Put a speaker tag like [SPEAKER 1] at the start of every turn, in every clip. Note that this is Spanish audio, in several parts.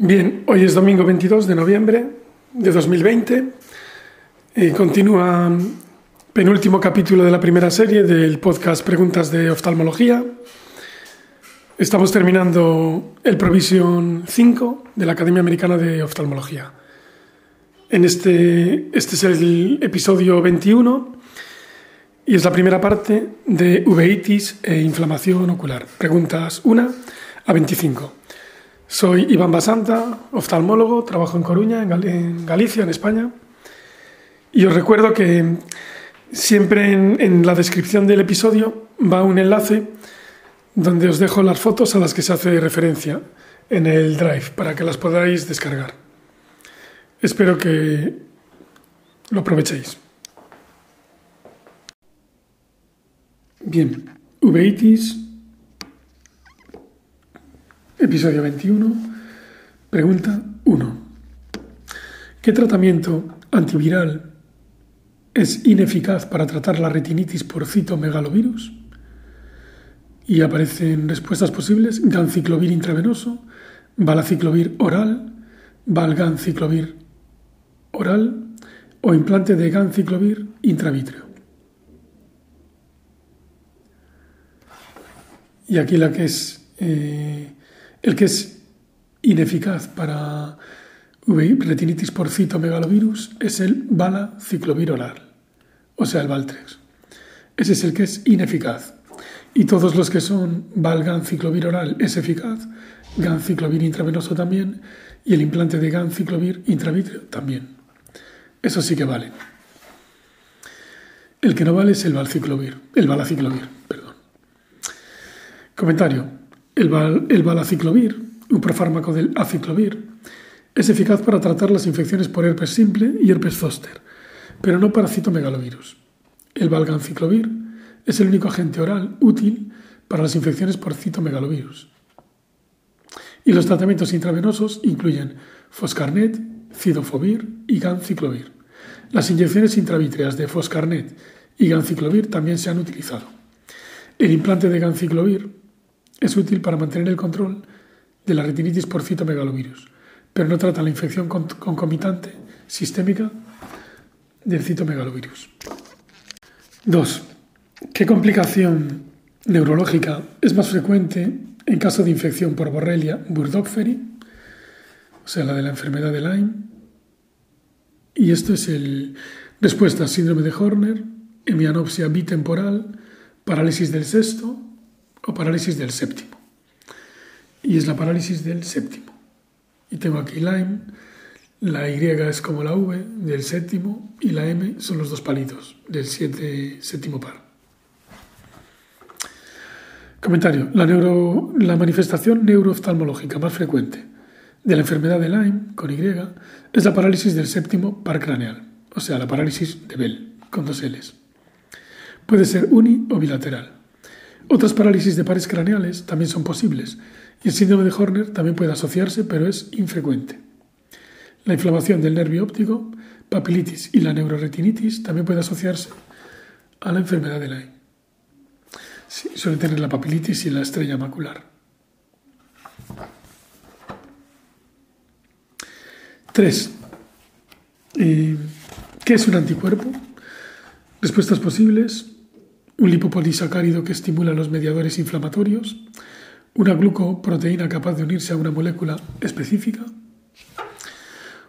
[SPEAKER 1] Bien, hoy es domingo 22 de noviembre de 2020 y continúa penúltimo capítulo de la primera serie del podcast Preguntas de Oftalmología. Estamos terminando el Provision 5 de la Academia Americana de Oftalmología. En este, este es el episodio 21 y es la primera parte de uveitis e inflamación ocular. Preguntas 1 a 25. Soy Iván Basanta, oftalmólogo, trabajo en Coruña, en, Galicia, en España. Y os recuerdo que siempre en, la descripción del episodio va un enlace donde os dejo las fotos a las que se hace referencia en el Drive para que las podáis descargar. Espero que lo aprovechéis. Bien, uveitis Episodio 21. Pregunta 1. ¿Qué tratamiento antiviral es ineficaz para tratar la retinitis por citomegalovirus? Y aparecen respuestas posibles: ganciclovir intravenoso, balaciclovir oral, valganciclovir oral o implante de ganciclovir intravitreo. Y aquí la que es eh, el que es ineficaz para retinitis por citomegalovirus es el balaciclovir oral, o sea, el Valtrex. Ese es el que es ineficaz. Y todos los que son valganciclovir oral es eficaz, ganciclovir intravenoso también, y el implante de ganciclovir intravitreo también. Eso sí que vale. El que no vale es el valciclovir, el balaciclovir, perdón. Comentario. El, balaciclovir, un profármaco del aciclovir, es eficaz para tratar las infecciones por herpes simple y herpes zoster, pero no para citomegalovirus. El valganciclovir es el único agente oral útil para las infecciones por citomegalovirus. Y los tratamientos intravenosos incluyen foscarnet, cidofovir y ganciclovir. Las inyecciones intravítreas de foscarnet y ganciclovir también se han utilizado. El implante de ganciclovir es útil para mantener el control de la retinitis por citomegalovirus, pero no trata la infección concomitante sistémica del citomegalovirus. 2. ¿Qué complicación neurológica es más frecuente en caso de infección por Borrelia burgdorferi, o sea, la de la enfermedad de Lyme? Y esto es el respuesta síndrome de Horner, hemianopsia bitemporal, parálisis del sexto, o parálisis del séptimo. Y es la parálisis del séptimo. Y tengo aquí Lyme, la Y es como la V del séptimo y la M son los dos palitos del siete, séptimo par. Comentario. La, neuro, la manifestación neurooftalmológica más frecuente de la enfermedad de Lyme, con Y, es la parálisis del séptimo par craneal, o sea, la parálisis de Bell, con dos L's. Puede ser uni o bilateral. Otras parálisis de pares craneales también son posibles y el síndrome de Horner también puede asociarse, pero es infrecuente. La inflamación del nervio óptico, papilitis y la neuroretinitis también puede asociarse a la enfermedad de Lyme. Sí, suele tener la papilitis y la estrella macular. 3. Eh, ¿Qué es un anticuerpo? Respuestas posibles un lipopolisacárido que estimula los mediadores inflamatorios, una glucoproteína capaz de unirse a una molécula específica,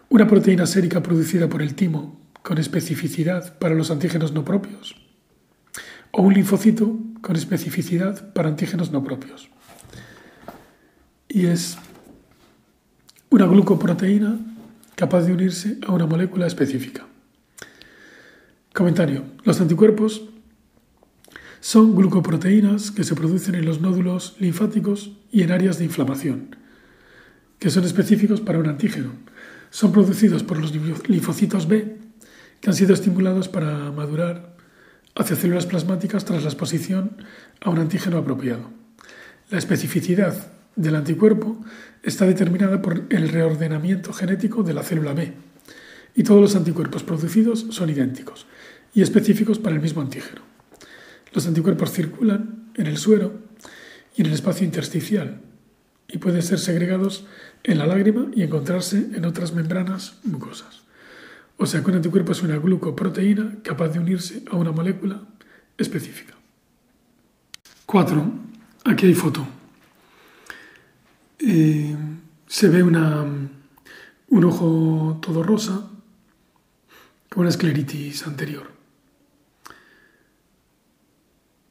[SPEAKER 1] una proteína sérica producida por el timo con especificidad para los antígenos no propios, o un linfocito con especificidad para antígenos no propios. Y es una glucoproteína capaz de unirse a una molécula específica. Comentario. Los anticuerpos son glucoproteínas que se producen en los nódulos linfáticos y en áreas de inflamación, que son específicos para un antígeno. Son producidos por los linfocitos B, que han sido estimulados para madurar hacia células plasmáticas tras la exposición a un antígeno apropiado. La especificidad del anticuerpo está determinada por el reordenamiento genético de la célula B, y todos los anticuerpos producidos son idénticos y específicos para el mismo antígeno. Los anticuerpos circulan en el suero y en el espacio intersticial y pueden ser segregados en la lágrima y encontrarse en otras membranas mucosas. O sea que un anticuerpo es una glucoproteína capaz de unirse a una molécula específica. 4. Aquí hay foto. Eh, se ve una, un ojo todo rosa con una escleritis anterior.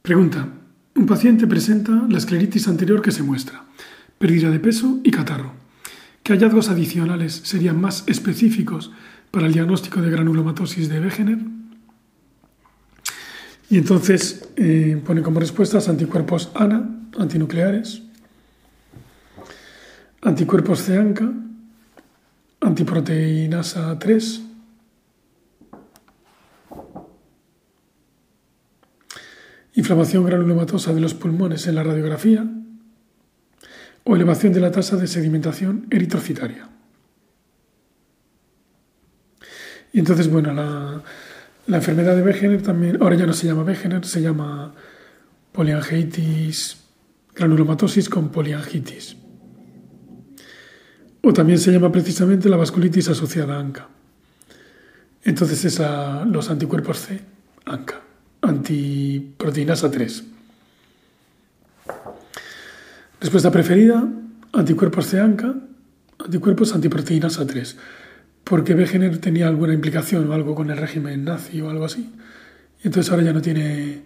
[SPEAKER 1] Pregunta. Un paciente presenta la escleritis anterior que se muestra, pérdida de peso y catarro. ¿Qué hallazgos adicionales serían más específicos para el diagnóstico de granulomatosis de Wegener? Y entonces eh, pone como respuestas anticuerpos ANA, antinucleares, anticuerpos CEANCA, antiproteinasa 3, inflamación granulomatosa de los pulmones en la radiografía o elevación de la tasa de sedimentación eritrocitaria. Y entonces, bueno, la, la enfermedad de Wegener también, ahora ya no se llama Wegener, se llama poliangitis, granulomatosis con poliangitis. O también se llama precisamente la vasculitis asociada a ANCA. Entonces es a los anticuerpos C, ANCA, antiproteinasa 3. Respuesta preferida, anticuerpos C, ANCA, anticuerpos antiproteinasa 3 porque Wegener tenía alguna implicación o algo con el régimen nazi o algo así. Y entonces ahora ya no tiene,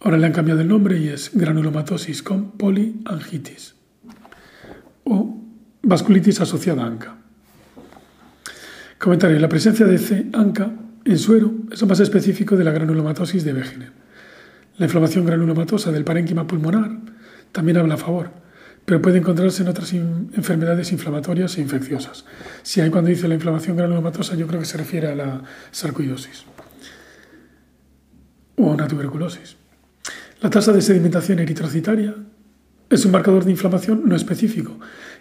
[SPEAKER 1] ahora le han cambiado el nombre y es granulomatosis con poliangitis o vasculitis asociada a ANCA. Comentario, la presencia de C-ANCA en suero es más específico de la granulomatosis de Wegener. La inflamación granulomatosa del parénquima pulmonar también habla a favor pero puede encontrarse en otras enfermedades inflamatorias e infecciosas. Si hay cuando dice la inflamación granulomatosa, yo creo que se refiere a la sarcoidosis o a una tuberculosis. La tasa de sedimentación eritrocitaria es un marcador de inflamación no específico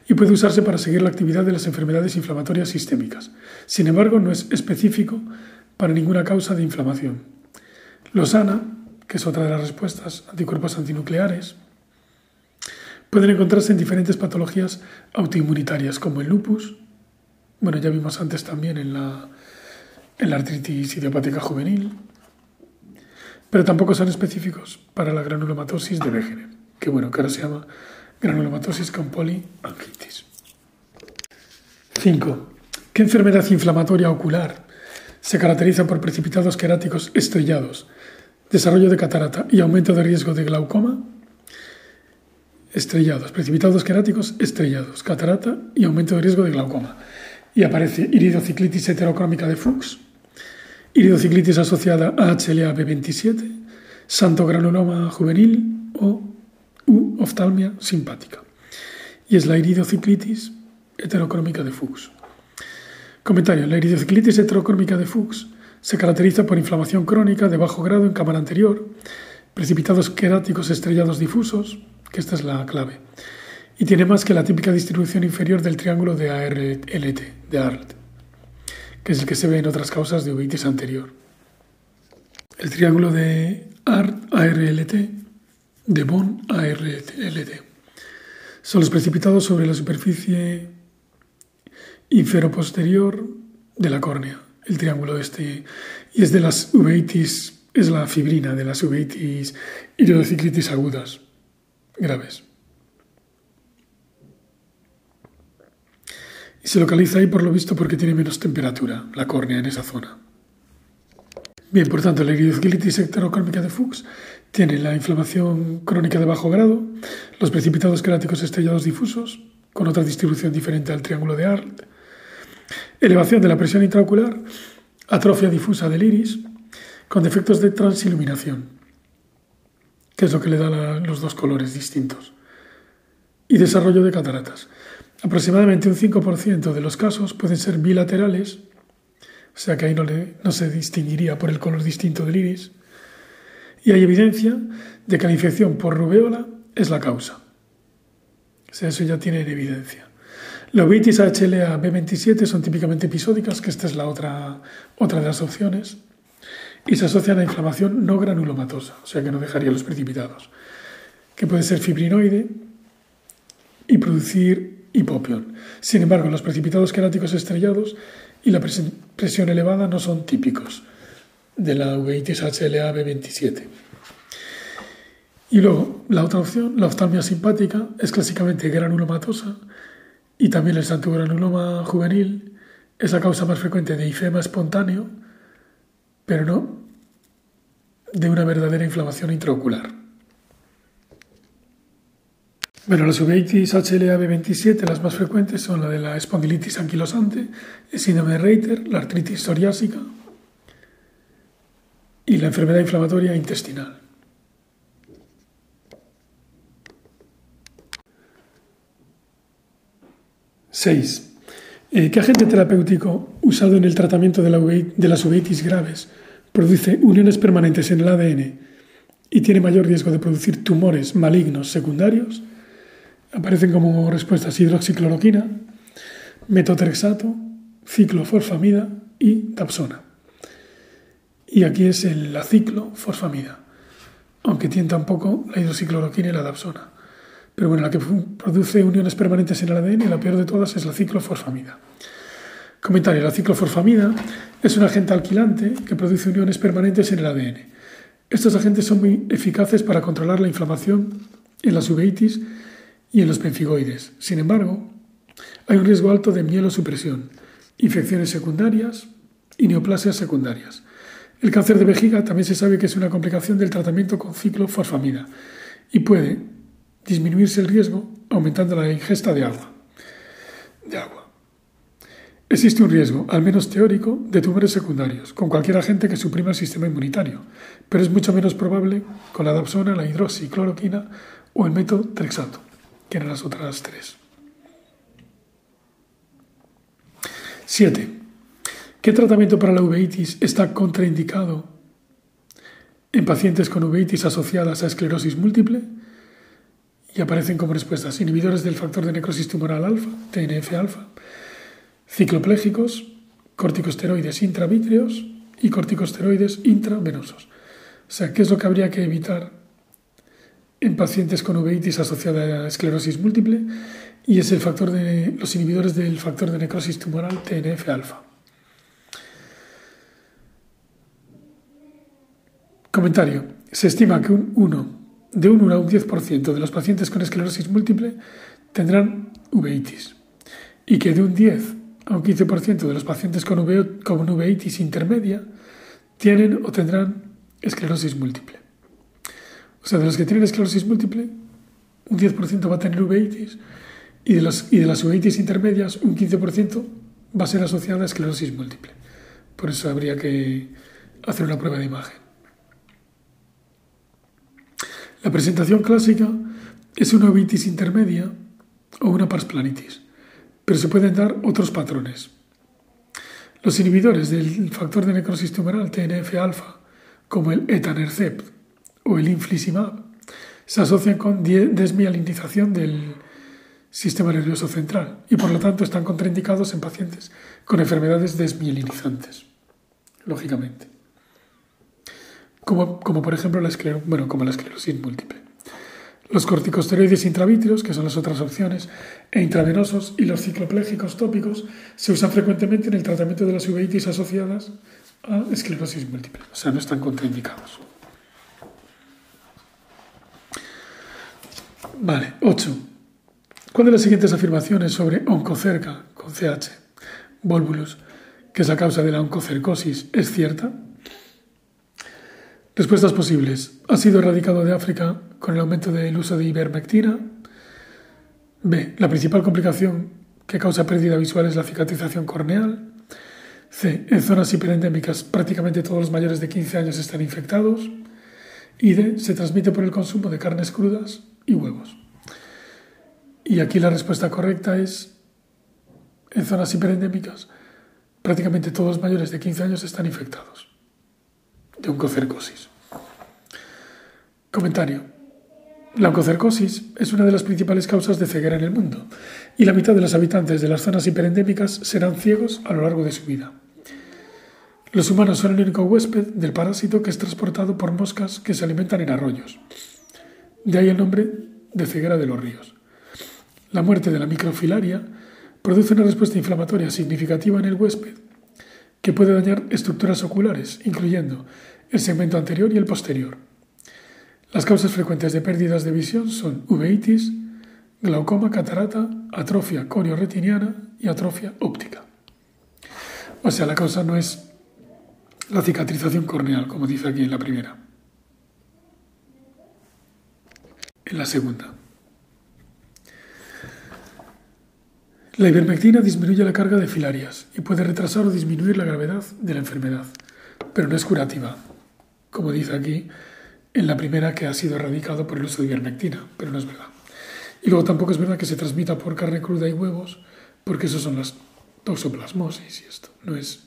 [SPEAKER 1] y puede usarse para seguir la actividad de las enfermedades inflamatorias sistémicas. Sin embargo, no es específico para ninguna causa de inflamación. Los ANA, que es otra de las respuestas, anticuerpos antinucleares, Pueden encontrarse en diferentes patologías autoinmunitarias como el lupus, bueno, ya vimos antes también en la, en la artritis idiopática juvenil, pero tampoco son específicos para la granulomatosis de Wegener, que bueno, que ahora se llama granulomatosis con poliangitis. 5. ¿Qué enfermedad inflamatoria ocular se caracteriza por precipitados queráticos estrellados, desarrollo de catarata y aumento de riesgo de glaucoma? estrellados, precipitados queráticos estrellados, catarata y aumento de riesgo de glaucoma. Y aparece iridociclitis heterocrómica de Fuchs, iridociclitis asociada a HLA-B27, santo granuloma juvenil o U oftalmia simpática. Y es la iridociclitis heterocrómica de Fuchs. Comentario. La iridociclitis heterocrómica de Fuchs se caracteriza por inflamación crónica de bajo grado en cámara anterior, precipitados queráticos estrellados difusos, que esta es la clave. Y tiene más que la típica distribución inferior del triángulo de ARLT, de ARLT, que es el que se ve en otras causas de uveitis anterior. El triángulo de ARLT, de Bonn ARLT, son los precipitados sobre la superficie inferoposterior de la córnea, el triángulo este, y es de las uveitis, es la fibrina de las uveitis iridociclitis agudas graves. Y se localiza ahí por lo visto porque tiene menos temperatura la córnea en esa zona. Bien, por tanto, la iridocilitis heterocrómica de Fuchs tiene la inflamación crónica de bajo grado, los precipitados queráticos estrellados difusos, con otra distribución diferente al triángulo de Arlt, elevación de la presión intraocular, atrofia difusa del iris, con defectos de transiluminación que es lo que le da los dos colores distintos. Y desarrollo de cataratas. Aproximadamente un 5% de los casos pueden ser bilaterales, o sea que ahí no, se distinguiría por el color distinto del iris, y hay evidencia de que la infección por rubeola es la causa. O sea, eso ya tiene evidencia. La uveitis HLA B27 son típicamente episódicas, que esta es la otra, otra de las opciones y se asocia a la inflamación no granulomatosa, o sea que no dejaría los precipitados, que puede ser fibrinoide, y producir hipopión. Sin embargo, los precipitados queráticos estrellados y la presión elevada no son típicos de la uveitis HLA-B27. Y luego, la otra opción, la oftalmia simpática, es clásicamente granulomatosa y también el santo-granuloma juvenil es la causa más frecuente de ifema espontáneo, pero no de una verdadera inflamación intraocular. Bueno, las uveitis HLA-B27, las más frecuentes son la de la espondilitis anquilosante, el síndrome de Reiter, la artritis psoriásica y la enfermedad inflamatoria intestinal. Seis. Eh, ¿Qué agente terapéutico usado en el tratamiento de, de las uveitis graves produce uniones permanentes en el ADN y tiene mayor riesgo de producir tumores malignos secundarios? Aparecen como respuestas hidroxicloroquina, metotrexato, ciclofosfamida y tapsona. Y aquí es la ciclofosfamida, aunque tienta un poco la hidroxicloroquina y la tapsona. Pero bueno, la que produce uniones permanentes en el ADN y la peor de todas es la ciclofosfamida. Comentario, la ciclofosfamida es un agente alquilante que produce uniones permanentes en el ADN. Estos agentes son muy eficaces para controlar la inflamación en las uveitis y en los penfigoides. Sin embargo, hay un riesgo alto de mielosupresión, infecciones secundarias y neoplasias secundarias. El cáncer de vejiga también se sabe que es una complicación del tratamiento con ciclofosfamida y puede disminuirse el riesgo aumentando la ingesta de agua. Existe un riesgo, al menos teórico, de tumores secundarios con cualquier agente que suprima el sistema inmunitario, pero es mucho menos probable con la dapsona, la hidroxicloroquina o el metotrexato que eran las otras tres. 7. ¿Qué tratamiento para la uveitis está contraindicado en pacientes con uveitis asociadas a esclerosis múltiple? Y aparecen como respuestas inhibidores del factor de necrosis tumoral alfa, TNF-alfa, cicloplégicos, corticosteroides intravítreos y corticosteroides intravenosos. O sea, ¿qué es lo que habría que evitar en pacientes con uveitis asociada a esclerosis múltiple y es el factor de los inhibidores del factor de necrosis tumoral TNF-alfa. Comentario. Se estima que un 1, de un 1 a un 10% de los pacientes con esclerosis múltiple tendrán uveitis y que de un 10 a un 15% de los pacientes con, con uveitis intermedia tienen o tendrán esclerosis múltiple. O sea, de los que tienen esclerosis múltiple, un 10% va a tener uveitis y de, y de las uveitis intermedias, un 15% va a ser asociada a esclerosis múltiple. Por eso habría que hacer una prueba de imagen. La presentación clásica es una uveitis intermedia o una parsplanitis, pero se pueden dar otros patrones. Los inhibidores del factor de necrosis tumoral TNF-alfa, como el etanercept o el infliximab se asocian con desmielinización del sistema nervioso central y por lo tanto están contraindicados en pacientes con enfermedades desmielinizantes, lógicamente. Como, como por ejemplo la, bueno, como la esclerosis múltiple. Los corticosteroides intravítreos, que son las otras opciones, e intravenosos y los cicloplégicos tópicos se usan frecuentemente en el tratamiento de las uveitis asociadas a esclerosis múltiple, o sea, no están contraindicados. Vale, 8. ¿Cuál de las siguientes afirmaciones sobre oncocerca con CH, volvulus, que es la causa de la oncocercosis, es cierta? Respuestas posibles. ¿Ha sido erradicado de África con el aumento del uso de ivermectina? B. La principal complicación que causa pérdida visual es la cicatrización corneal. C. En zonas hiperendémicas prácticamente todos los mayores de 15 años están infectados. Y D. Se transmite por el consumo de carnes crudas y huevos. Y aquí la respuesta correcta es, en zonas hiperendémicas, prácticamente todos los mayores de 15 años están infectados de oncocercosis. Comentario. La oncocercosis es una de las principales causas de ceguera en el mundo y la mitad de los habitantes de las zonas hiperendémicas serán ciegos a lo largo de su vida. Los humanos son el único huésped del parásito que es transportado por moscas que se alimentan en arroyos. De ahí el nombre de ceguera de los ríos. La muerte de la microfilaria produce una respuesta inflamatoria significativa en el huésped que puede dañar estructuras oculares, incluyendo el segmento anterior y el posterior. Las causas frecuentes de pérdidas de visión son uveitis, glaucoma, catarata, atrofia corioretiniana y atrofia óptica. O sea, la causa no es la cicatrización corneal, como dice aquí en la primera. En la segunda. La ivermectina disminuye la carga de filarias y puede retrasar o disminuir la gravedad de la enfermedad, pero no es curativa, como dice aquí en la primera que ha sido erradicado por el uso de ivermectina, pero no es verdad. Y luego tampoco es verdad que se transmita por carne cruda y huevos, porque eso son las toxoplasmosis y esto. No es.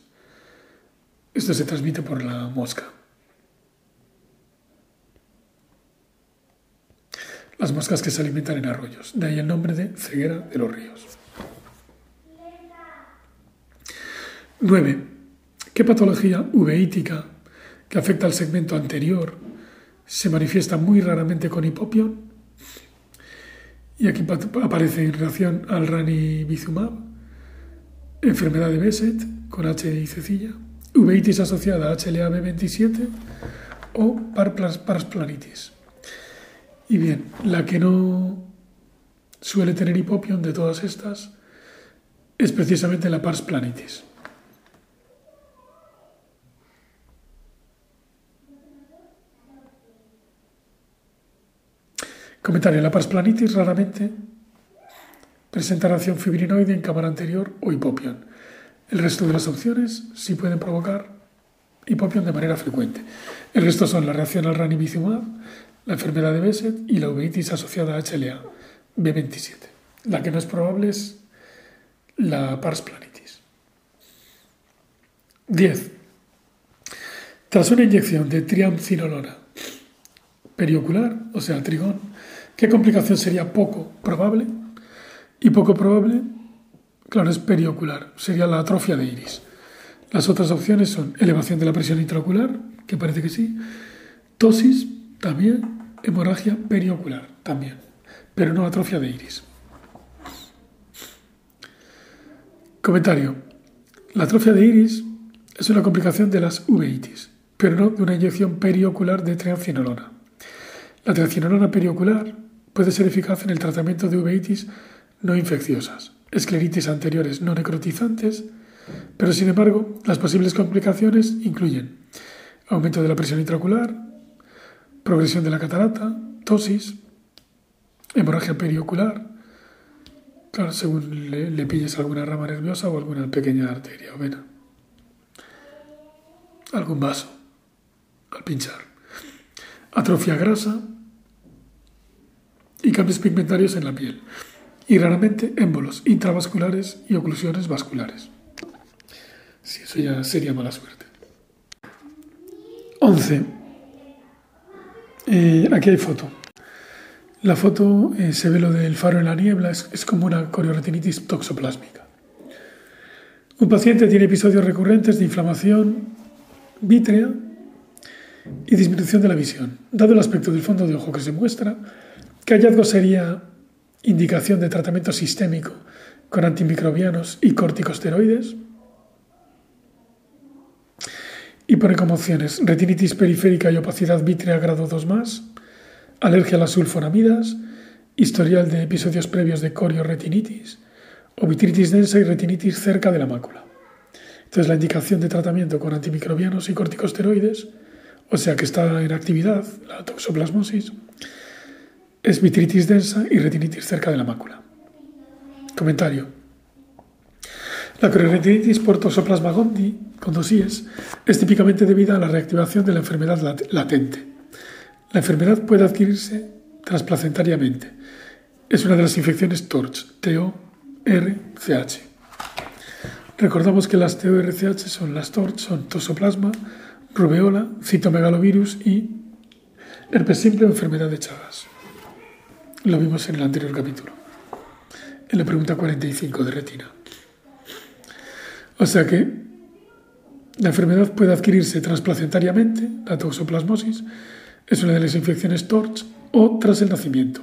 [SPEAKER 1] Esto se transmite por la mosca. Las moscas que se alimentan en arroyos. De ahí el nombre de ceguera de los ríos. 9. ¿Qué patología uveítica que afecta al segmento anterior se manifiesta muy raramente con hipopión? Y aquí aparece en relación al ranibizumab, enfermedad de Besset con H y cecilla, uveitis asociada a HLA-B27 o parasplanitis. Y bien, la que no suele tener hipopión de todas estas es precisamente la parasplanitis. Comentario. La parasplanitis raramente presenta reacción fibrinoide en cámara anterior o hipopión. El resto de las opciones sí pueden provocar hipopión de manera frecuente. El resto son la reacción al ranibizumab, la enfermedad de Besset y la uveitis asociada a HLA B27. La que no es probable es la parasplanitis. 10. Tras una inyección de triamcinolona periocular, o sea, trigón, ¿qué complicación sería poco probable? Y poco probable, claro, es periocular, sería la atrofia de iris. Las otras opciones son elevación de la presión intraocular, que parece que sí, tosis también, hemorragia periocular también, pero no atrofia de iris. Comentario. La atrofia de iris es una complicación de las uveitis, pero no de una inyección periocular de triancinolona. La triancinolona periocular puede ser eficaz en el tratamiento de uveitis no infecciosas, escleritis anteriores no necrotizantes, pero sin embargo las posibles complicaciones incluyen aumento de la presión intraocular, progresión de la catarata, tosis, hemorragia periocular, claro, según le, le pilles alguna rama nerviosa o alguna pequeña arteria o vena, algún vaso al pinchar, atrofia grasa, y cambios pigmentarios en la piel, y raramente émbolos intravasculares y oclusiones vasculares. Si eso ya sería mala suerte. 11. Eh, aquí hay foto. La foto eh, se ve lo del faro en la niebla, es, es como una corioretinitis toxoplásmica. Un paciente tiene episodios recurrentes de inflamación vítrea y disminución de la visión. Dado el aspecto del fondo de ojo que se muestra, ¿Qué hallazgo sería indicación de tratamiento sistémico con antimicrobianos y corticosteroides? Y pone como opciones retinitis periférica y opacidad vítrea grado 2 más, alergia a las sulfonamidas, historial de episodios previos de corioretinitis o vitritis densa y retinitis cerca de la mácula. Entonces la indicación de tratamiento con antimicrobianos y corticosteroides, o sea que está en actividad la toxoplasmosis, es vitritis densa y retinitis cerca de la mácula. Comentario. La retinitis por toxoplasma gondii, con dos es típicamente debida a la reactivación de la enfermedad latente. La enfermedad puede adquirirse transplacentariamente. Es una de las infecciones TORCH, T-O-R-C-H. Recordamos que las TORCH son las TORCH, son toxoplasma, rubeola, citomegalovirus y herpes simple o enfermedad de Chagas. Lo vimos en el anterior capítulo, en la pregunta 45 de retina. O sea que la enfermedad puede adquirirse transplacentariamente, la toxoplasmosis, es una de las infecciones TORCH, o tras el nacimiento,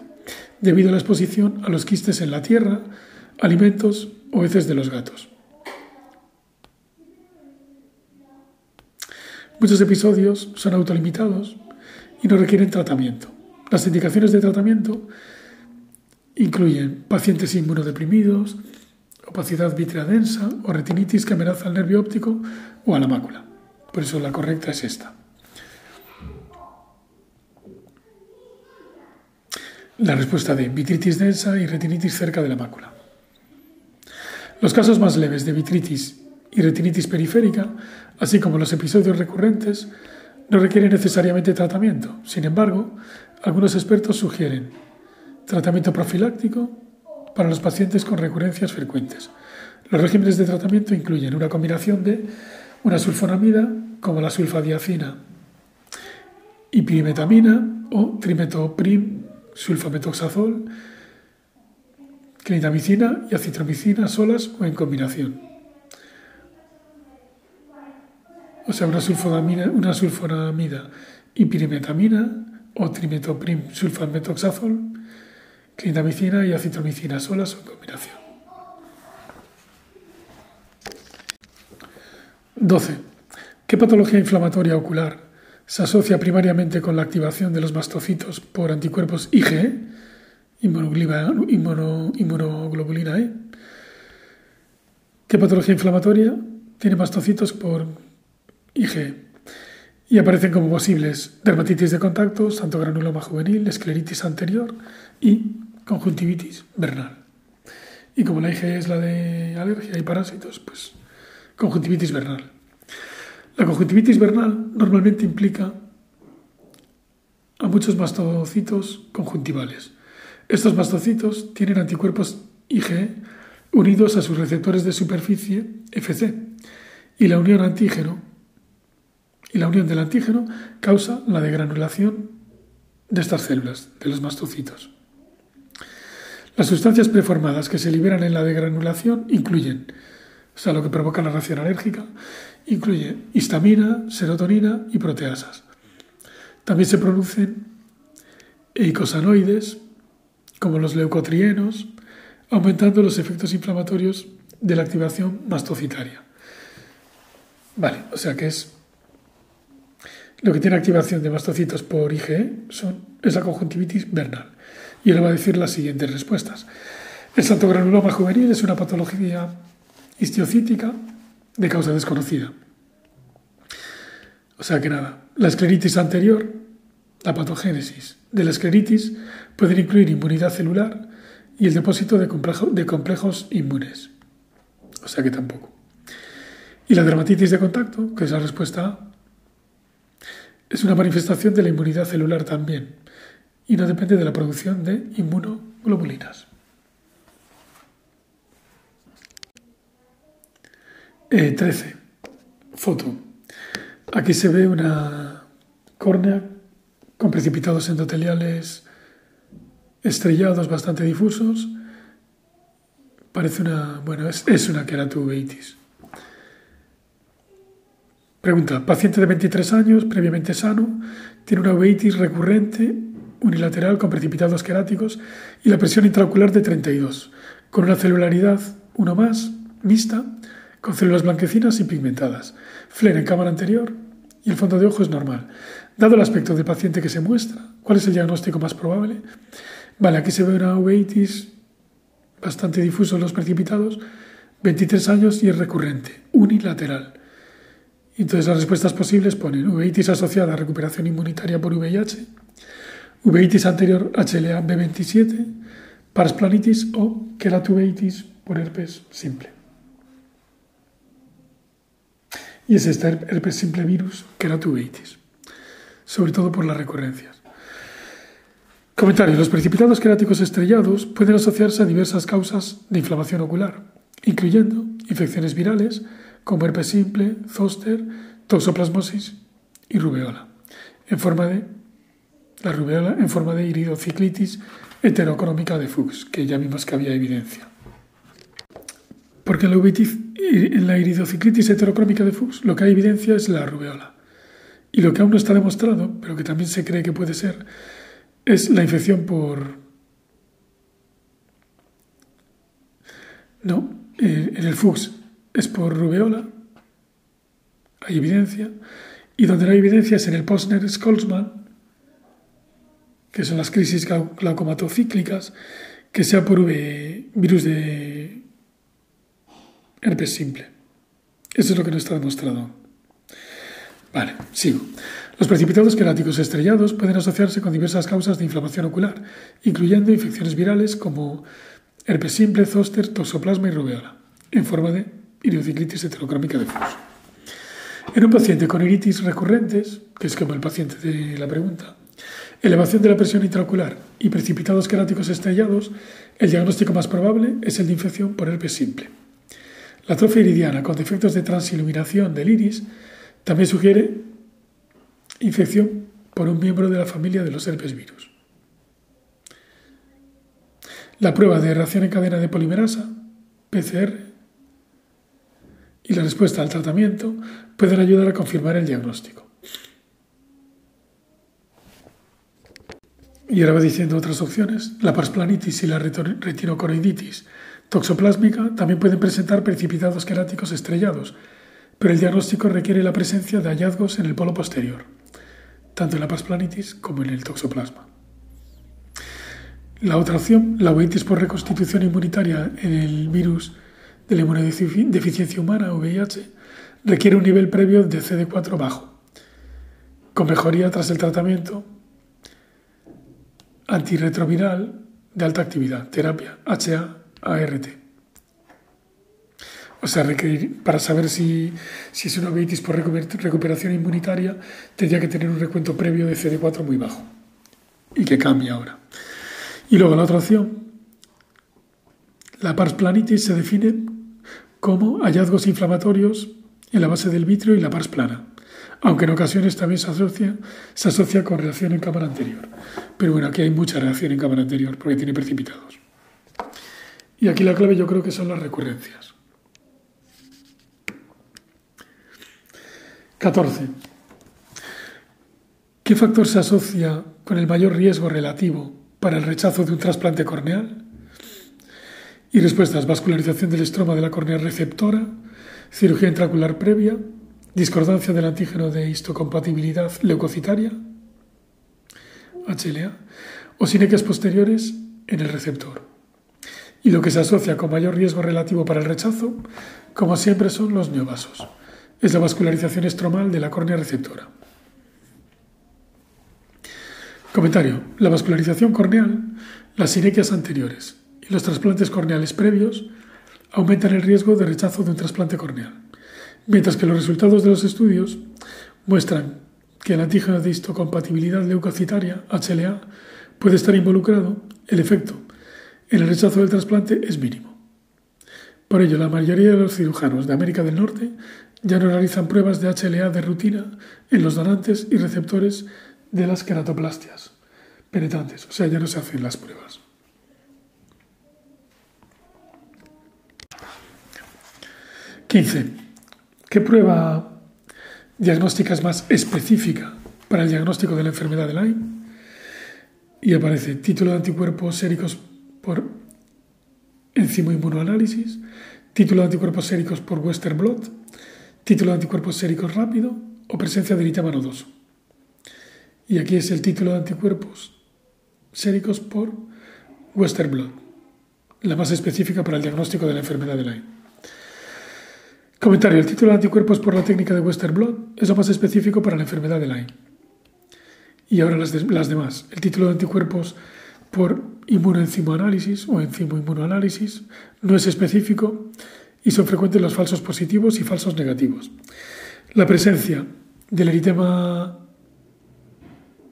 [SPEAKER 1] debido a la exposición a los quistes en la tierra, alimentos o heces de los gatos. Muchos episodios son autolimitados y no requieren tratamiento. Las indicaciones de tratamiento incluyen pacientes inmunodeprimidos, opacidad vítrea densa o retinitis que amenaza al nervio óptico o a la mácula. Por eso la correcta es esta. La respuesta de vitritis densa y retinitis cerca de la mácula. Los casos más leves de vitritis y retinitis periférica, así como los episodios recurrentes, no requieren necesariamente tratamiento. Sin embargo, algunos expertos sugieren tratamiento profiláctico para los pacientes con recurrencias frecuentes. Los regímenes de tratamiento incluyen una combinación de una sulfonamida, como la sulfadiacina y pirimetamina, o trimetoprim, sulfametoxazol, clindamicina y acitromicina solas o en combinación. O sea, una sulfonamida, una sulfonamida o trimetoprim sulfametoxazol, clindamicina y acitromicina solas o en combinación. 12. ¿Qué patología inflamatoria ocular se asocia primariamente con la activación de los mastocitos por anticuerpos IgE, inmunoglobulina E? ¿Qué patología inflamatoria tiene mastocitos por IgE? Y aparecen como posibles dermatitis de contacto, santo granuloma juvenil, escleritis anterior y conjuntivitis vernal. Y como la IgE es la de alergia y parásitos, pues conjuntivitis vernal. La conjuntivitis vernal normalmente implica a muchos mastocitos conjuntivales. Estos mastocitos tienen anticuerpos IgE unidos a sus receptores de superficie FC y la unión antígeno y la unión del antígeno causa la degranulación de estas células, de los mastocitos. Las sustancias preformadas que se liberan en la degranulación incluyen o sea, lo que provoca la reacción alérgica, incluye histamina, serotonina y proteasas. También se producen eicosanoides, como los leucotrienos, aumentando los efectos inflamatorios de la activación mastocitaria. Vale, o sea que es lo que tiene activación de mastocitos por IgE son, es la conjuntivitis vernal. Y ahora va a decir las siguientes respuestas. El santo granuloma juvenil es una patología histiocítica de causa desconocida. O sea que nada, la escleritis anterior, la patogénesis de la escleritis puede incluir inmunidad celular y el depósito de, complejos inmunes. O sea que tampoco. Y la dermatitis de contacto, que es la respuesta es una manifestación de la inmunidad celular también y no depende de la producción de inmunoglobulinas. 13. Eh, Foto. Aquí se ve una córnea con precipitados endoteliales estrellados bastante difusos. Parece una, bueno, es, es una queratuveitis. Pregunta, paciente de 23 años, previamente sano, tiene una uveitis recurrente unilateral con precipitados queráticos y la presión intraocular de 32, con una celularidad 1 más, mixta, con células blanquecinas y pigmentadas, fler en cámara anterior y el fondo de ojo es normal. Dado el aspecto del paciente que se muestra, ¿cuál es el diagnóstico más probable? Vale, aquí se ve una uveitis bastante difuso en los precipitados, 23 años y es recurrente, unilateral. Entonces las respuestas posibles ponen uveitis asociada a recuperación inmunitaria por VIH, uveitis anterior HLA B27, parasplanitis o queratuveitis por herpes simple. y es este herpes simple virus queratuveitis, sobre todo por las recurrencias. Comentario. Los precipitados queráticos estrellados pueden asociarse a diversas causas de inflamación ocular, incluyendo infecciones virales como herpes simple, zoster, toxoplasmosis y rubeola, en forma de la rubeola en forma de iridociclitis heterocrómica de Fuchs, que ya vimos que había evidencia. Porque en la, en eh, la iridociclitis heterocrómica de Fuchs lo que hay evidencia es la rubeola. Y lo que aún no está demostrado, pero que también se cree que puede ser, es la infección por... No, eh, en el Fuchs es por rubeola, hay evidencia, y donde no hay evidencia es en el Posner-Skolzman, que son las crisis glaucomatocíclicas, que sea por virus de herpes simple. Eso es lo que no está demostrado. Vale, sigo. Los precipitados queráticos estrellados pueden asociarse con diversas causas de inflamación ocular, incluyendo infecciones virales como herpes simple, zóster, toxoplasma y rubeola, en forma de idiociclitis heterocrómica Fuchs. En un paciente con iritis recurrentes, que es como el paciente de la pregunta, elevación de la presión intraocular y precipitados queráticos estrellados, el diagnóstico más probable es el de infección por herpes simple. La atrofia iridiana con defectos de transiluminación del iris también sugiere infección por un miembro de la familia de los herpes virus. La prueba de reacción en cadena de polimerasa, PCR, y la respuesta al tratamiento pueden ayudar a confirmar el diagnóstico. Y ahora va diciendo otras opciones. La parsplanitis y la retinocoroiditis toxoplásmica también pueden presentar precipitados queráticos estrellados, pero el diagnóstico requiere la presencia de hallazgos en el polo posterior, tanto en la parsplanitis como en el toxoplasma. La otra opción, la uveitis por reconstitución inmunitaria en el virus de la inmunodeficiencia humana, VIH, requiere un nivel previo de CD4 bajo, con mejoría tras el tratamiento antirretroviral de alta actividad, terapia HA-ART. O sea, para saber si, es una uveitis por recuperación inmunitaria, tendría que tener un recuento previo de CD4 muy bajo y que cambie ahora. Y luego la otra opción, la pars planitis se define como hallazgos inflamatorios en la base del vitrio y la pars plana, aunque en ocasiones también se asocia, se asocia con reacción en cámara anterior. Pero bueno, aquí hay mucha reacción en cámara anterior porque tiene precipitados. Y aquí la clave yo creo que son las recurrencias. 14. ¿Qué factor se asocia con el mayor riesgo relativo para el rechazo de un trasplante corneal? Y respuestas, vascularización del estroma de la córnea receptora, cirugía intraocular previa, discordancia del antígeno de histocompatibilidad leucocitaria, HLA, o sinequias posteriores en el receptor. Y lo que se asocia con mayor riesgo relativo para el rechazo, como siempre, son los neovasos. Es la vascularización estromal de la córnea receptora. Comentario. La vascularización corneal, las sinequias anteriores, y los trasplantes corneales previos aumentan el riesgo de rechazo de un trasplante corneal, mientras que los resultados de los estudios muestran que el antígeno de histocompatibilidad leucocitaria, HLA, puede estar involucrado, el efecto en el rechazo del trasplante es mínimo. Por ello, la mayoría de los cirujanos de América del Norte ya no realizan pruebas de HLA de rutina en los donantes y receptores de las queratoplastias penetrantes, o sea, ya no se hacen las pruebas. 15. ¿Qué prueba diagnóstica es más específica para el diagnóstico de la enfermedad de Lyme? Y aparece título de anticuerpos séricos por enzimo-inmunoanálisis, título de anticuerpos séricos por Western blot, título de anticuerpos séricos rápido o presencia de eritema nodoso. Y aquí es el título de anticuerpos séricos por Western blot, la más específica para el diagnóstico de la enfermedad de Lyme. Comentario. El título de anticuerpos por la técnica de Western Blot es lo más específico para la enfermedad de Lyme. Y ahora las, demás. El título de anticuerpos por inmunoenzimoanálisis o enzimo-inmunoanálisis no es específico y son frecuentes los falsos positivos y falsos negativos. La presencia del eritema,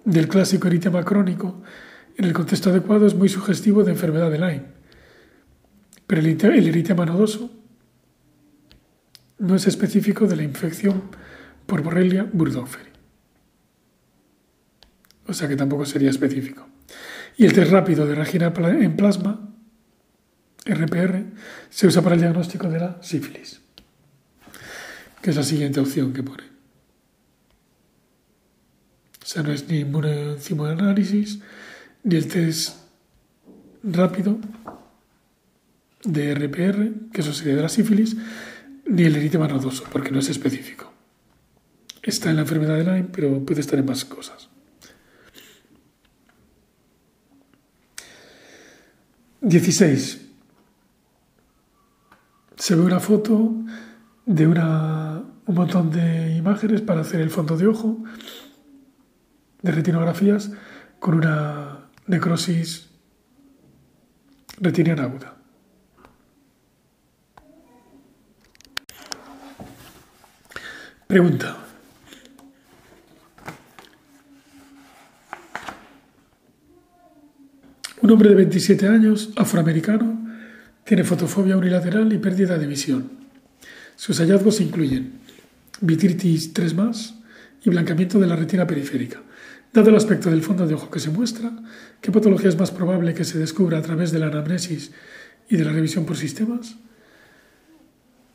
[SPEAKER 1] del clásico eritema crónico, en el contexto adecuado es muy sugestivo de enfermedad de Lyme. Pero el eritema nodoso no es específico de la infección por Borrelia burgdorferi. O sea que tampoco sería específico. Y el test rápido de regina en plasma, RPR, se usa para el diagnóstico de la sífilis, que es la siguiente opción que pone. O sea, no es ni análisis ni el test rápido de RPR, que eso sería de la sífilis, ni el eritema nodoso, porque no es específico. Está en la enfermedad de Lyme, pero puede estar en más cosas. 16. Se ve una foto de una, un montón de imágenes para hacer el fondo de ojo, de retinografías, con una necrosis retiniana aguda. Pregunta. Un hombre de 27 años, afroamericano, tiene fotofobia unilateral y pérdida de visión. Sus hallazgos incluyen vitritis 3 y blanqueamiento de la retina periférica. Dado el aspecto del fondo de ojo que se muestra, ¿qué patología es más probable que se descubra a través de la anamnesis y de la revisión por sistemas?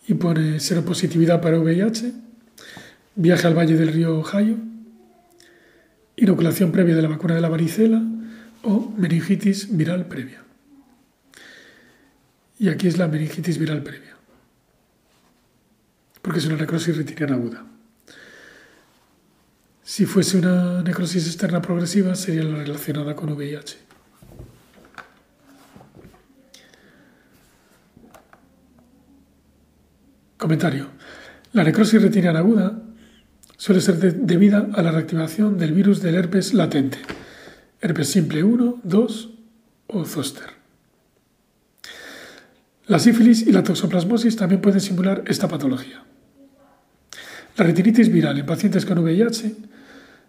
[SPEAKER 1] Y pone seropositividad para VIH, viaje al valle del río Ohio, inoculación previa de la vacuna de la varicela, o meningitis viral previa. Y aquí es la meningitis viral previa, porque es una necrosis retiniana aguda. Si fuese una necrosis externa progresiva, sería la relacionada con VIH. Comentario. La necrosis retiniana aguda suele ser debida a la reactivación del virus del herpes latente herpes simple 1, 2 o zoster. La sífilis y la toxoplasmosis también pueden simular esta patología. La retinitis viral en pacientes con VIH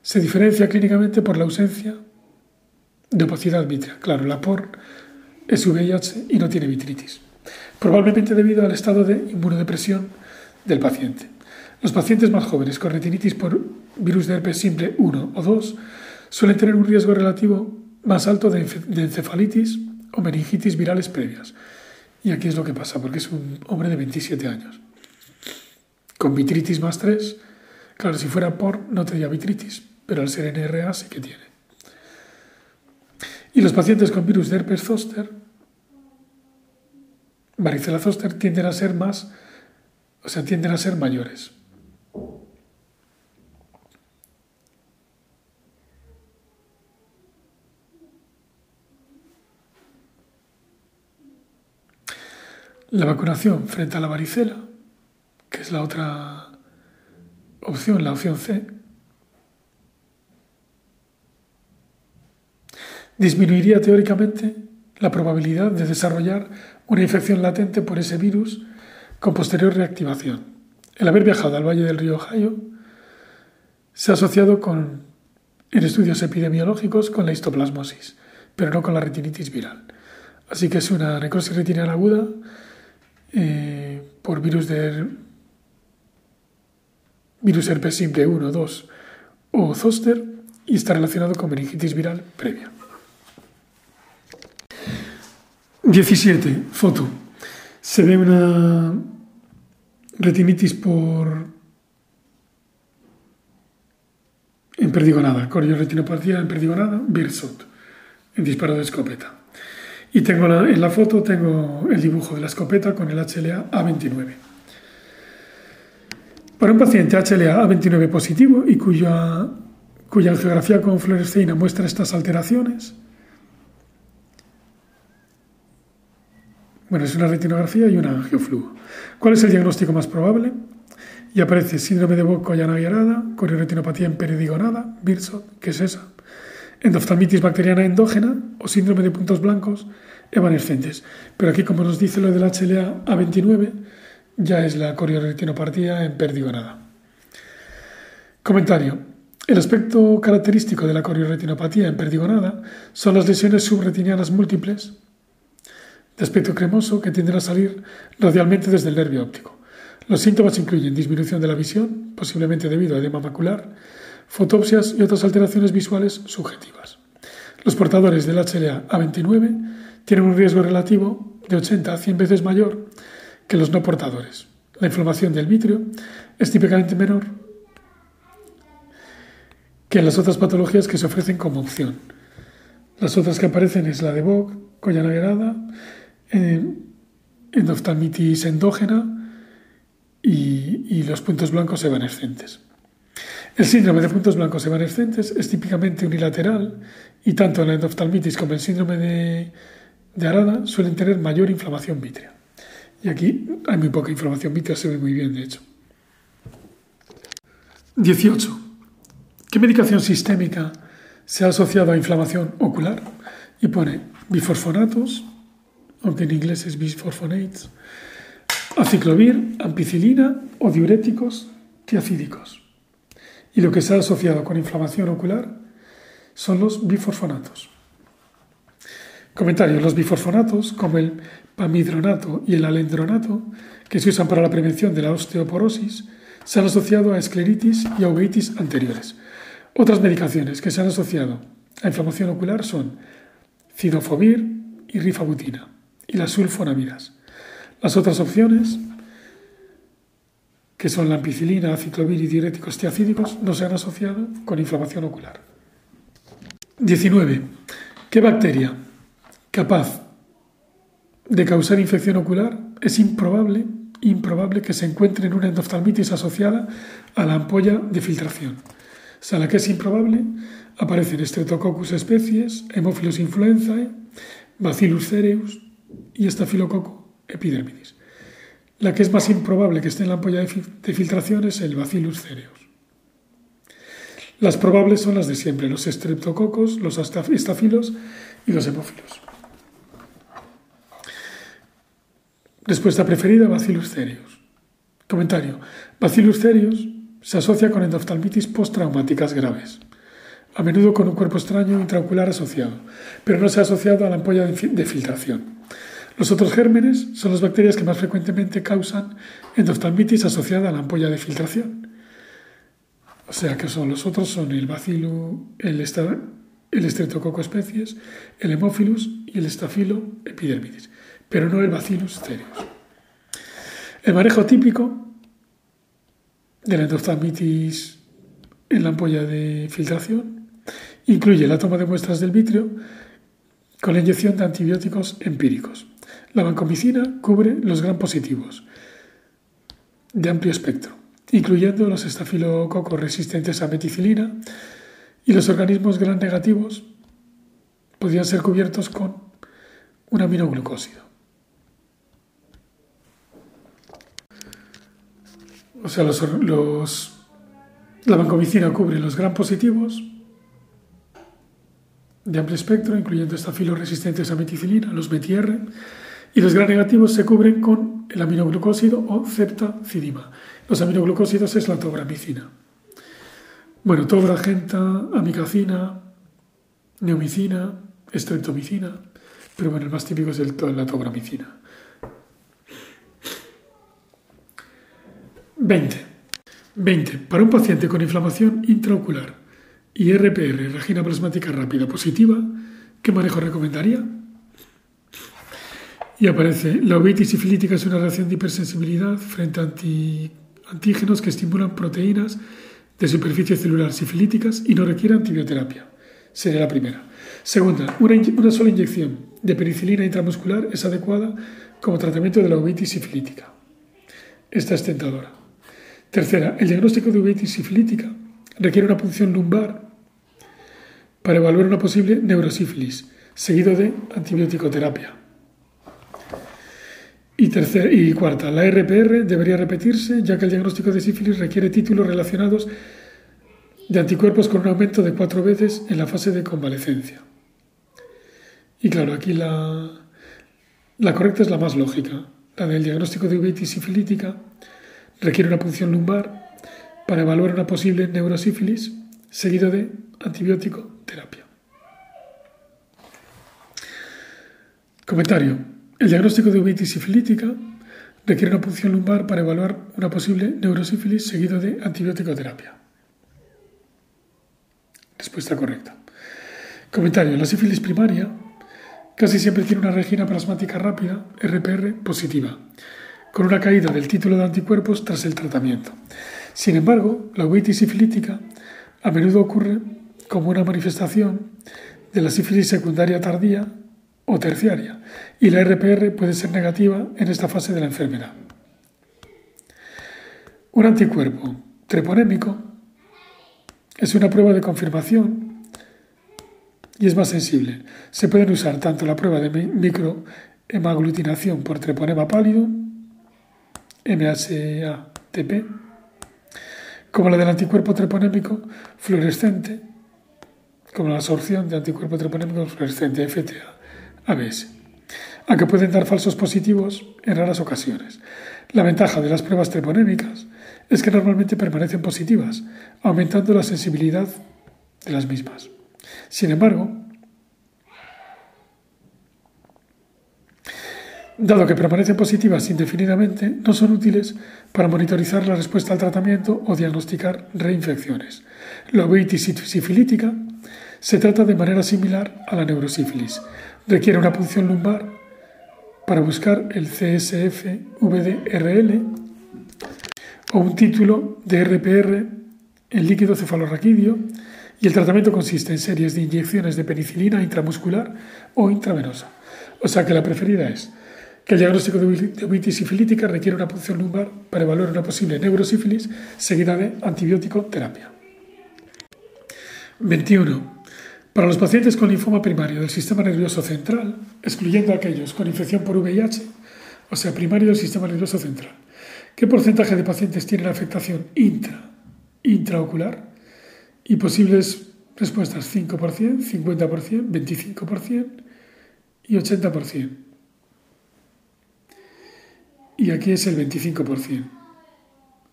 [SPEAKER 1] se diferencia clínicamente por la ausencia de opacidad vítrea. Claro, la POR es VIH y no tiene vitritis, probablemente debido al estado de inmunodepresión del paciente. Los pacientes más jóvenes con retinitis por virus de herpes simple 1 o 2 suelen tener un riesgo relativo más alto de, encefalitis o meningitis virales previas. Y aquí es lo que pasa, porque es un hombre de 27 años. Con vitritis más 3, claro, si fuera por, no tendría vitritis, pero al ser NRA sí que tiene. Y los pacientes con virus de herpes zoster, varicela zoster, tienden a ser más, o sea, tienden a ser mayores. La vacunación frente a la varicela, que es la otra opción, la opción C, disminuiría teóricamente la probabilidad de desarrollar una infección latente por ese virus con posterior reactivación. El haber viajado al Valle del Río Ohio se ha asociado con, en estudios epidemiológicos con la histoplasmosis, pero no con la retinitis viral. Así que es una necrosis retiniana aguda eh, por virus de virus herpes simple 1, 2 o zoster y está relacionado con meningitis viral previa. 17. Foto. Se ve una retinitis por en perdigonada, retinopatía en perdigonada, Birsot, en disparo de escopeta. Y tengo en la foto tengo el dibujo de la escopeta con el HLA A29. Para un paciente HLA A29 positivo y cuya, cuya angiografía con fluoresceína muestra estas alteraciones, bueno, es una retinografía y una angiofluo. ¿Cuál es el diagnóstico más probable? Y aparece síndrome de Boc-Collana-Guiarada, corioretinopatía en peridigonada, Birsot, ¿qué es esa? endoftalmitis bacteriana endógena o síndrome de puntos blancos evanescentes. Pero aquí, como nos dice lo del HLA A29, ya es la corioretinopatía en perdigonada. Comentario. El aspecto característico de la corioretinopatía en perdigonada son las lesiones subretinianas múltiples de aspecto cremoso que tienden a salir radialmente desde el nervio óptico. Los síntomas incluyen disminución de la visión, posiblemente debido a edema macular, fotopsias y otras alteraciones visuales subjetivas. Los portadores del HLA A29 tienen un riesgo relativo de 80 a 100 veces mayor que los no portadores. La inflamación del vitrio es típicamente menor que en las otras patologías que se ofrecen como opción. Las otras que aparecen es la de Bock, Collana eh, endoftalmitis endógena y, los puntos blancos evanescentes. El síndrome de puntos blancos evanescentes es típicamente unilateral y tanto la endoftalmitis como el síndrome de, de Arada suelen tener mayor inflamación vítrea. Y aquí hay muy poca inflamación vítrea, se ve muy bien de hecho. 18. ¿Qué medicación sistémica se ha asociado a inflamación ocular? Y pone bifosfonatos, aunque en inglés es bisphosphonates, aciclovir, ampicilina o diuréticos tiacídicos. Y lo que se ha asociado con inflamación ocular son los bifosfonatos. Comentario. Los bifosfonatos, como el pamidronato y el alendronato, que se usan para la prevención de la osteoporosis, se han asociado a escleritis y uveitis anteriores. Otras medicaciones que se han asociado a inflamación ocular son cidofovir y rifabutina y las sulfonamidas. Las otras opciones, que son la ampicilina, aciclovir y diuréticos tiacídicos, no se han asociado con inflamación ocular. 19. ¿Qué bacteria capaz de causar infección ocular es improbable, improbable que se encuentre en una endoftalmitis asociada a la ampolla de filtración? O sea, la que es improbable aparecen Streptococcus especies, Haemophilus influenzae, Bacillus cereus y Staphylococcus epidermidis. La que es más improbable que esté en la ampolla de filtración es el Bacillus cereus. Las probables son las de siempre, los estreptococos, los estafilos y los hemófilos. Respuesta preferida, Bacillus cereus. Comentario. Bacillus cereus se asocia con endoftalmitis postraumáticas graves, a menudo con un cuerpo extraño intraocular asociado, pero no se ha asociado a la ampolla de filtración. Los otros gérmenes son las bacterias que más frecuentemente causan endoftalmitis asociada a la ampolla de filtración. O sea que son los otros son el bacilo, el, el especies, el hemófilus y el estafilo epidermidis, pero no el bacillus cereus. El manejo típico de la endoftalmitis en la ampolla de filtración incluye la toma de muestras del vitrio con la inyección de antibióticos empíricos. La vancomicina cubre los gran positivos de amplio espectro, incluyendo los estafilococos resistentes a meticilina y los organismos gran negativos podrían ser cubiertos con un aminoglucósido. O sea, la vancomicina cubre los gran positivos de amplio espectro, incluyendo estafilos resistentes a meticilina, los METIR, y los gran negativos se cubren con el aminoglucósido o ceptacidima. Los aminoglucósidos es la tobramicina. Bueno, tobragenta, amicacina, neomicina, estreptomicina, pero bueno, el más típico es el, la tobramicina. 20. 20. Para un paciente con inflamación intraocular y RPR, regina plasmática rápida positiva, ¿qué manejo recomendaría? Y aparece, la uveitis sifilítica es una reacción de hipersensibilidad frente a antígenos que estimulan proteínas de superficie celular sifilíticas y no requiere antibioterapia. Sería la primera. Segunda, una, sola inyección de penicilina intramuscular es adecuada como tratamiento de la uveitis sifilítica. Esta es tentadora. Tercera, el diagnóstico de uveitis sifilítica requiere una punción lumbar para evaluar una posible neurosífilis, seguido de antibiótico-terapia. Y, tercera, y cuarta, la RPR debería repetirse ya que el diagnóstico de sífilis requiere títulos relacionados de anticuerpos con un aumento de cuatro veces en la fase de convalecencia. Y claro, aquí la, la correcta es la más lógica. La del diagnóstico de uveitis sifilítica requiere una punción lumbar para evaluar una posible neurosífilis seguido de antibiótico terapia. Comentario. El diagnóstico de uveitis sifilítica requiere una punción lumbar para evaluar una posible neurosífilis seguido de antibiótico terapia. Respuesta correcta. Comentario. La sífilis primaria casi siempre tiene una regina plasmática rápida, RPR, positiva, con una caída del título de anticuerpos tras el tratamiento. Sin embargo, la uveitis sifilítica a menudo ocurre como una manifestación de la sífilis secundaria tardía o terciaria, y la RPR puede ser negativa en esta fase de la enfermedad. Un anticuerpo treponémico es una prueba de confirmación y es más sensible. Se pueden usar tanto la prueba de microhemaglutinación por treponema pálido, MHATP, como la del anticuerpo treponémico fluorescente, como la absorción de anticuerpo treponémico fluorescente, FTA, ABS, aunque pueden dar falsos positivos en raras ocasiones. La ventaja de las pruebas treponémicas es que normalmente permanecen positivas, aumentando la sensibilidad de las mismas. Sin embargo, dado que permanecen positivas indefinidamente, no son útiles para monitorizar la respuesta al tratamiento o diagnosticar reinfecciones. La uveitis sifilítica se trata de manera similar a la neurosífilis. Requiere una punción lumbar para buscar el CSF-VDRL o un título de RPR en líquido cefalorraquídeo y el tratamiento consiste en series de inyecciones de penicilina intramuscular o intravenosa. O sea que la preferida es que el diagnóstico de uveitis sifilítica requiere una punción lumbar para evaluar una posible neurosífilis seguida de antibiótico terapia. 21. Para los pacientes con linfoma primario del sistema nervioso central, excluyendo aquellos con infección por VIH, o sea, primario del sistema nervioso central, ¿Qué porcentaje de pacientes tienen afectación intra, intraocular? Y posibles respuestas 5%, 50%, 25% y 80%. Y aquí es el 25%.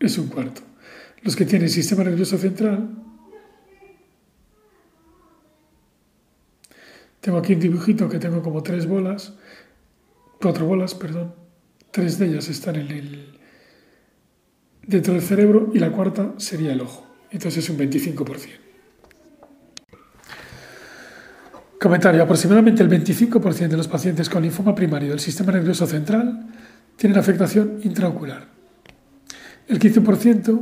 [SPEAKER 1] Es un cuarto. Los que tienen sistema nervioso central. Tengo aquí un dibujito que tengo como tres bolas, cuatro bolas, perdón. Tres de ellas están en el dentro del cerebro y la cuarta sería el ojo. Entonces es un 25%. Comentario. Aproximadamente el 25% de los pacientes con linfoma primario del sistema nervioso central tienen afectación intraocular. El 15%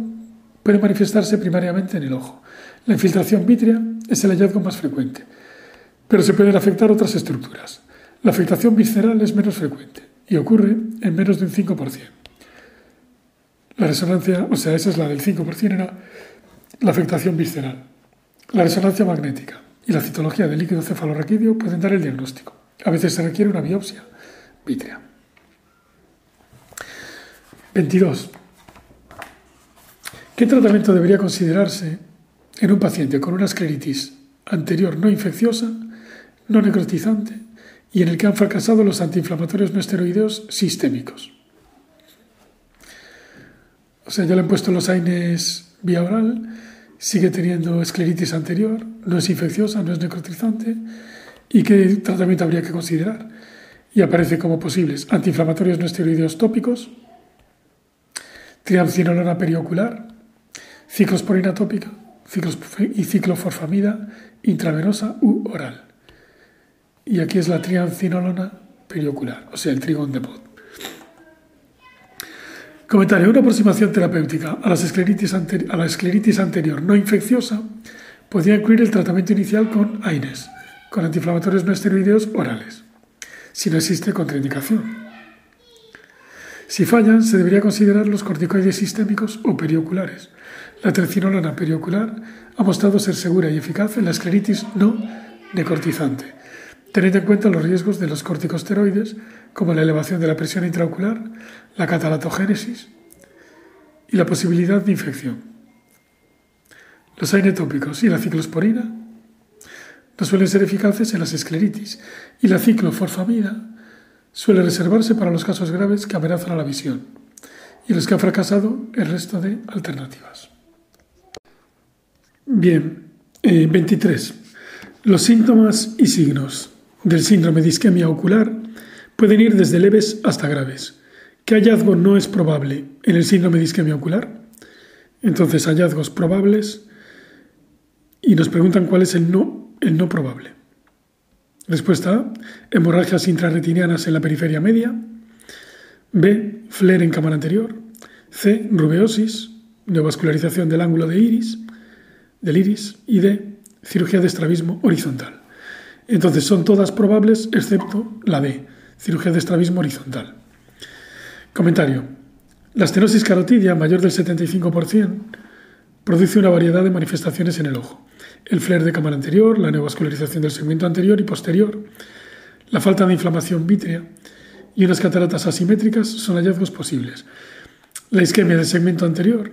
[SPEAKER 1] puede manifestarse primariamente en el ojo. La infiltración vítrea es el hallazgo más frecuente, pero se pueden afectar otras estructuras. La afectación visceral es menos frecuente y ocurre en menos de un 5%. La resonancia, o sea, esa es la del 5%, era la afectación visceral. La resonancia magnética y la citología del líquido cefalorraquídeo pueden dar el diagnóstico. A veces se requiere una biopsia vítrea. 22. ¿Qué tratamiento debería considerarse en un paciente con una escleritis anterior no infecciosa, no necrotizante y en el que han fracasado los antiinflamatorios no esteroideos sistémicos? O sea, ya le han puesto los AINES vía oral, sigue teniendo escleritis anterior, no es infecciosa, no es necrotizante. ¿Y qué tratamiento habría que considerar? Y aparece como posibles antiinflamatorios no esteroideos tópicos, triamcinolona periocular, ciclosporina tópica y cicloforfamida intravenosa u oral. Y aquí es la triamcinolona periocular, o sea, el trigón de pot. Comentario. Una aproximación terapéutica a, la escleritis anterior no infecciosa podría incluir el tratamiento inicial con AINES, con antiinflamatorios no esteroideos orales, si no existe contraindicación. Si fallan, se debería considerar los corticoides sistémicos o perioculares. La trencinolona periocular ha mostrado ser segura y eficaz en la escleritis no decortizante, teniendo en cuenta los riesgos de los corticosteroides, como la elevación de la presión intraocular, la catalatogénesis y la posibilidad de infección. Los ainetópicos y la ciclosporina no suelen ser eficaces en las escleritis y la cicloforfamida suele reservarse para los casos graves que amenazan a la visión y los que han fracasado el resto de alternativas. Bien, 23. Eh, los síntomas y signos del síndrome de isquemia ocular pueden ir desde leves hasta graves. ¿Qué hallazgo no es probable en el síndrome de isquemia ocular? Entonces, hallazgos probables y nos preguntan cuál es el no, el no probable. Respuesta A, hemorragias intrarretinianas en la periferia media. B, flare en cámara anterior. C, rubeosis, neovascularización del ángulo de iris, del iris. Y D, cirugía de estrabismo horizontal. Entonces son todas probables excepto la D, cirugía de estrabismo horizontal. Comentario. La estenosis carotidia mayor del 75% produce una variedad de manifestaciones en el ojo. El flare de cámara anterior, la neovascularización del segmento anterior y posterior, la falta de inflamación vítrea y unas cataratas asimétricas son hallazgos posibles. La isquemia del segmento anterior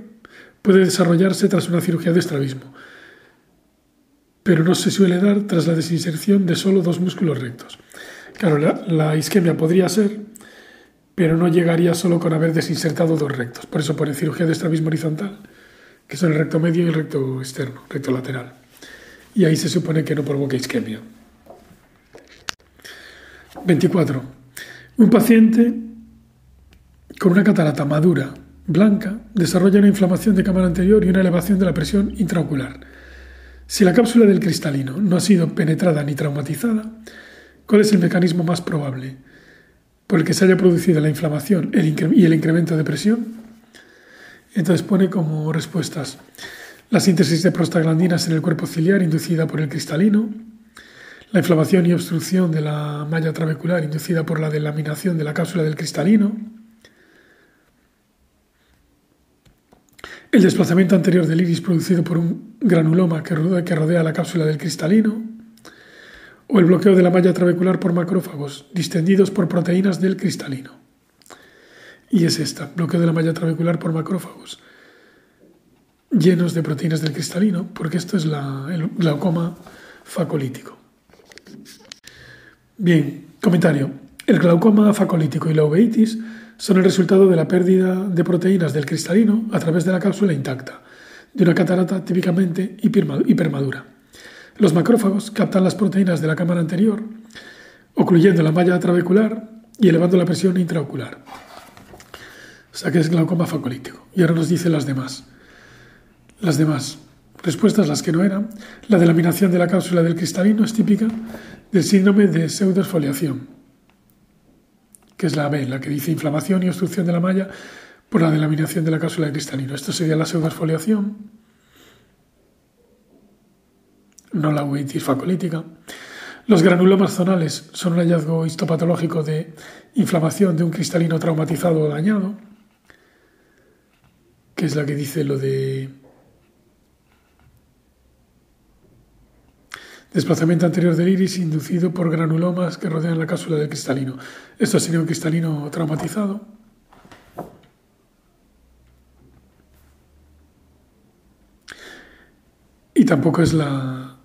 [SPEAKER 1] puede desarrollarse tras una cirugía de estrabismo, pero no se suele dar tras la desinserción de solo dos músculos rectos. Claro, la, isquemia podría ser, pero no llegaría solo con haber desinsertado dos rectos. Por eso pone cirugía de estrabismo horizontal, que son el recto medio y el recto externo, recto lateral. Y ahí se supone que no provoca isquemia. 24. Un paciente con una catarata madura, blanca, desarrolla una inflamación de cámara anterior y una elevación de la presión intraocular si la cápsula del cristalino no ha sido penetrada ni traumatizada, ¿cuál es el mecanismo más probable por el que se haya producido la inflamación y el incremento de presión? Entonces pone como respuestas la síntesis de prostaglandinas en el cuerpo ciliar inducida por el cristalino, la inflamación y obstrucción de la malla trabecular inducida por la delaminación de la cápsula del cristalino, el desplazamiento anterior del iris producido por un granuloma que rodea, la cápsula del cristalino, o el bloqueo de la malla trabecular por macrófagos distendidos por proteínas del cristalino. Y es esta, bloqueo de la malla trabecular por macrófagos llenos de proteínas del cristalino, porque esto es el glaucoma facolítico. Bien, comentario. El glaucoma facolítico y la uveitis son el resultado de la pérdida de proteínas del cristalino a través de la cápsula intacta, de una catarata típicamente hipermadura. Los macrófagos captan las proteínas de la cámara anterior, ocluyendo la malla trabecular y elevando la presión intraocular. O sea que es glaucoma facolítico. Y ahora nos dice las demás. Las demás. Respuestas las que no eran. La delaminación de la cápsula del cristalino es típica del síndrome de pseudoesfoliación que es la B, la que dice inflamación y obstrucción de la malla por la delaminación de la cápsula de cristalino. Esto sería la pseudoesfoliación, no la uveitis facolítica. Los granulomas zonales son un hallazgo histopatológico de inflamación de un cristalino traumatizado o dañado, que es la que dice lo de Desplazamiento anterior del iris inducido por granulomas que rodean la cápsula del cristalino. Esto sería un cristalino traumatizado. Y tampoco es la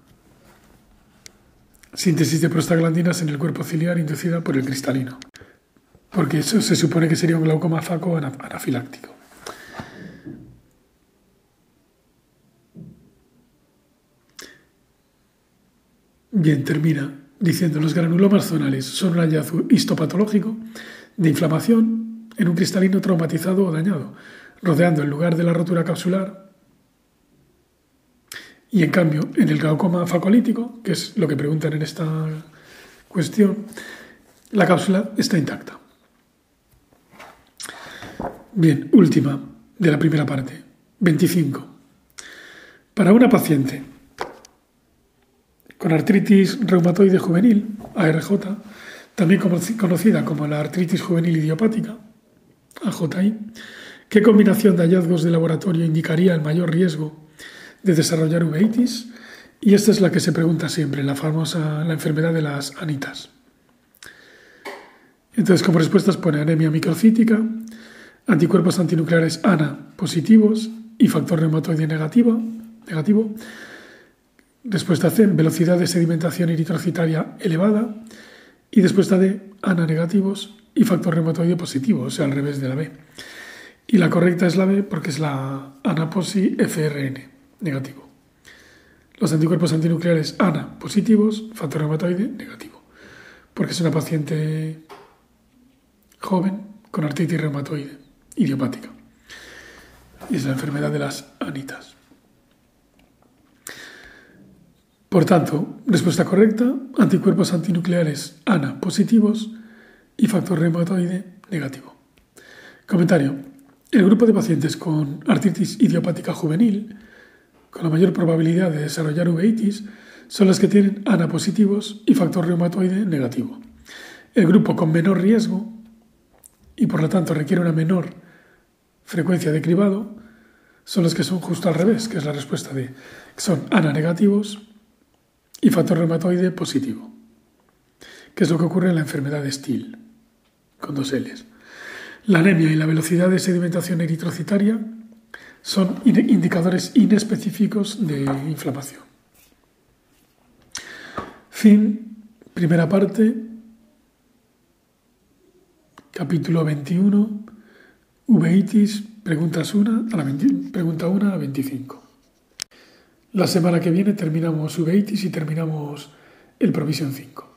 [SPEAKER 1] síntesis de prostaglandinas en el cuerpo ciliar inducida por el cristalino. Porque eso se supone que sería un glaucoma faco anafiláctico. Bien, termina diciendo los granulomas zonales son un hallazgo histopatológico de inflamación en un cristalino traumatizado o dañado, rodeando el lugar de la rotura capsular. Y en cambio, en el glaucoma facolítico, que es lo que preguntan en esta cuestión, la cápsula está intacta. Bien, última de la primera parte, 25. Para una paciente con artritis reumatoide juvenil, ARJ, también conocida como la artritis juvenil idiopática, AJI, ¿qué combinación de hallazgos de laboratorio indicaría el mayor riesgo de desarrollar uveitis? Y esta es la que se pregunta siempre, la famosa la enfermedad de las anitas. Entonces, como respuestas pone anemia microcítica, anticuerpos antinucleares ANA positivos y factor reumatoide negativo, negativo Respuesta C, velocidad de sedimentación eritrocitaria elevada. Y respuesta D, ANA negativos y factor reumatoide positivo, o sea, al revés de la B. Y la correcta es la B porque es la anaposi FRN negativo. Los anticuerpos antinucleares ANA positivos, factor reumatoide negativo. Porque es una paciente joven con artritis reumatoide idiopática. Y es la enfermedad de las anitas. Por tanto, respuesta correcta, anticuerpos antinucleares ANA positivos y factor reumatoide negativo. Comentario. El grupo de pacientes con artritis idiopática juvenil, con la mayor probabilidad de desarrollar uveitis, son las que tienen ANA positivos y factor reumatoide negativo. El grupo con menor riesgo y por lo tanto requiere una menor frecuencia de cribado son los que son justo al revés, que es la respuesta de son ANA negativos y factor reumatoide positivo, que es lo que ocurre en la enfermedad de Still, con dos L's. La anemia y la velocidad de sedimentación eritrocitaria son indicadores inespecíficos de inflamación. Fin, primera parte, capítulo 21, uveitis, preguntas 1 a pregunta 1 a 25. La semana que viene terminamos uveitis y terminamos el Provision 5.